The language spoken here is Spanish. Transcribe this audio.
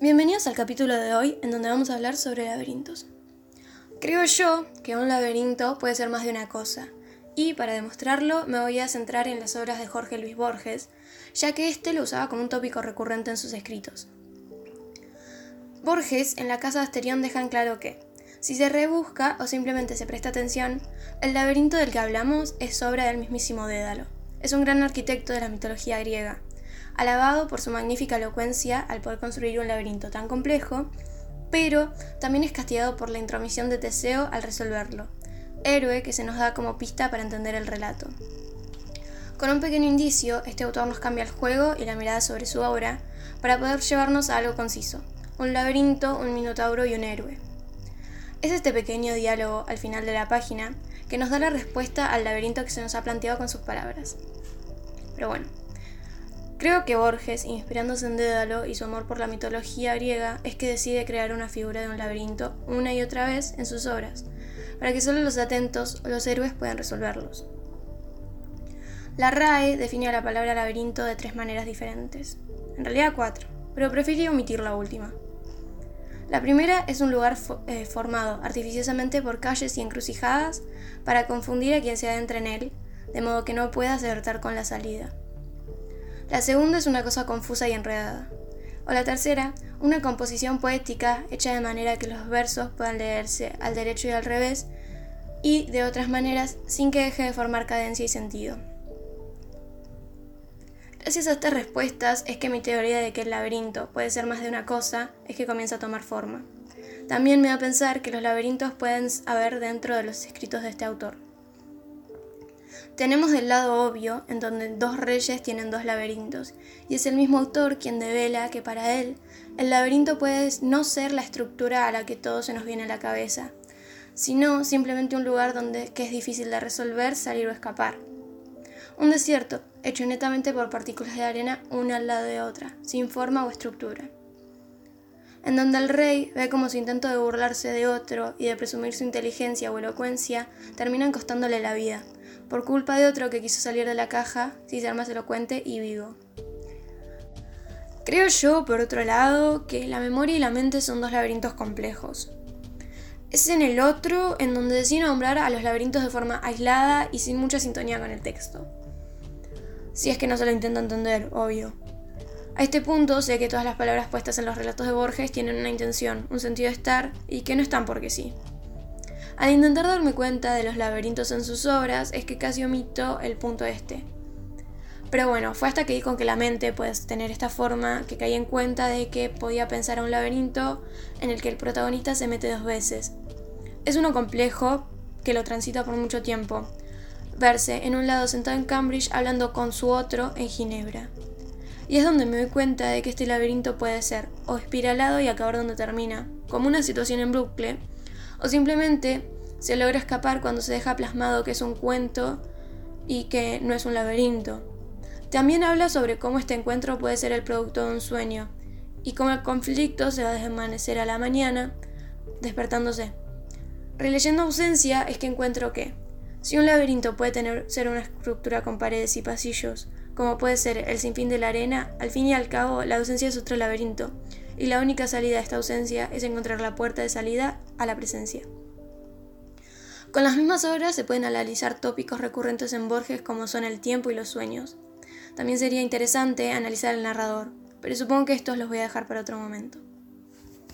Bienvenidos al capítulo de hoy en donde vamos a hablar sobre laberintos. Creo yo que un laberinto puede ser más de una cosa, y para demostrarlo me voy a centrar en las obras de Jorge Luis Borges, ya que éste lo usaba como un tópico recurrente en sus escritos. Borges en la Casa de Asterión dejan claro que, si se rebusca o simplemente se presta atención, el laberinto del que hablamos es obra del mismísimo Dédalo. Es un gran arquitecto de la mitología griega, alabado por su magnífica elocuencia al poder construir un laberinto tan complejo, pero también es castigado por la intromisión de Teseo al resolverlo, héroe que se nos da como pista para entender el relato. Con un pequeño indicio, este autor nos cambia el juego y la mirada sobre su obra para poder llevarnos a algo conciso, un laberinto, un minotauro y un héroe. Es este pequeño diálogo al final de la página que nos da la respuesta al laberinto que se nos ha planteado con sus palabras. Pero bueno, Creo que Borges, inspirándose en Dédalo y su amor por la mitología griega, es que decide crear una figura de un laberinto una y otra vez en sus obras, para que solo los atentos o los héroes puedan resolverlos. La RAE define a la palabra laberinto de tres maneras diferentes, en realidad cuatro, pero prefiero omitir la última. La primera es un lugar eh, formado artificiosamente por calles y encrucijadas para confundir a quien se adentra en él, de modo que no pueda acertar con la salida. La segunda es una cosa confusa y enredada. O la tercera, una composición poética hecha de manera que los versos puedan leerse al derecho y al revés, y de otras maneras sin que deje de formar cadencia y sentido. Gracias a estas respuestas es que mi teoría de que el laberinto puede ser más de una cosa es que comienza a tomar forma. También me da a pensar que los laberintos pueden haber dentro de los escritos de este autor. Tenemos el lado obvio, en donde dos reyes tienen dos laberintos, y es el mismo autor quien devela que para él el laberinto puede no ser la estructura a la que todo se nos viene a la cabeza, sino simplemente un lugar donde que es difícil de resolver, salir o escapar. Un desierto, hecho netamente por partículas de arena una al lado de otra, sin forma o estructura. En donde el rey ve como su intento de burlarse de otro y de presumir su inteligencia o elocuencia terminan costándole la vida, por culpa de otro que quiso salir de la caja sin ser más elocuente y vivo. Creo yo, por otro lado, que la memoria y la mente son dos laberintos complejos. Es en el otro en donde decide nombrar a los laberintos de forma aislada y sin mucha sintonía con el texto. Si es que no se lo intenta entender, obvio. A este punto sé que todas las palabras puestas en los relatos de Borges tienen una intención, un sentido de estar, y que no están porque sí. Al intentar darme cuenta de los laberintos en sus obras, es que casi omito el punto este. Pero bueno, fue hasta que di con que la mente puede tener esta forma que caí en cuenta de que podía pensar a un laberinto en el que el protagonista se mete dos veces. Es uno complejo que lo transita por mucho tiempo. Verse en un lado sentado en Cambridge hablando con su otro en Ginebra. Y es donde me doy cuenta de que este laberinto puede ser o espiralado y acabar donde termina, como una situación en Brooklyn, o simplemente se logra escapar cuando se deja plasmado que es un cuento y que no es un laberinto. También habla sobre cómo este encuentro puede ser el producto de un sueño y cómo el conflicto se va a desvanecer a la mañana despertándose. Releyendo ausencia es que encuentro que, si un laberinto puede tener, ser una estructura con paredes y pasillos, como puede ser el sinfín de la arena, al fin y al cabo la ausencia es otro laberinto, y la única salida de esta ausencia es encontrar la puerta de salida a la presencia. Con las mismas obras se pueden analizar tópicos recurrentes en Borges como son el tiempo y los sueños. También sería interesante analizar el narrador, pero supongo que estos los voy a dejar para otro momento.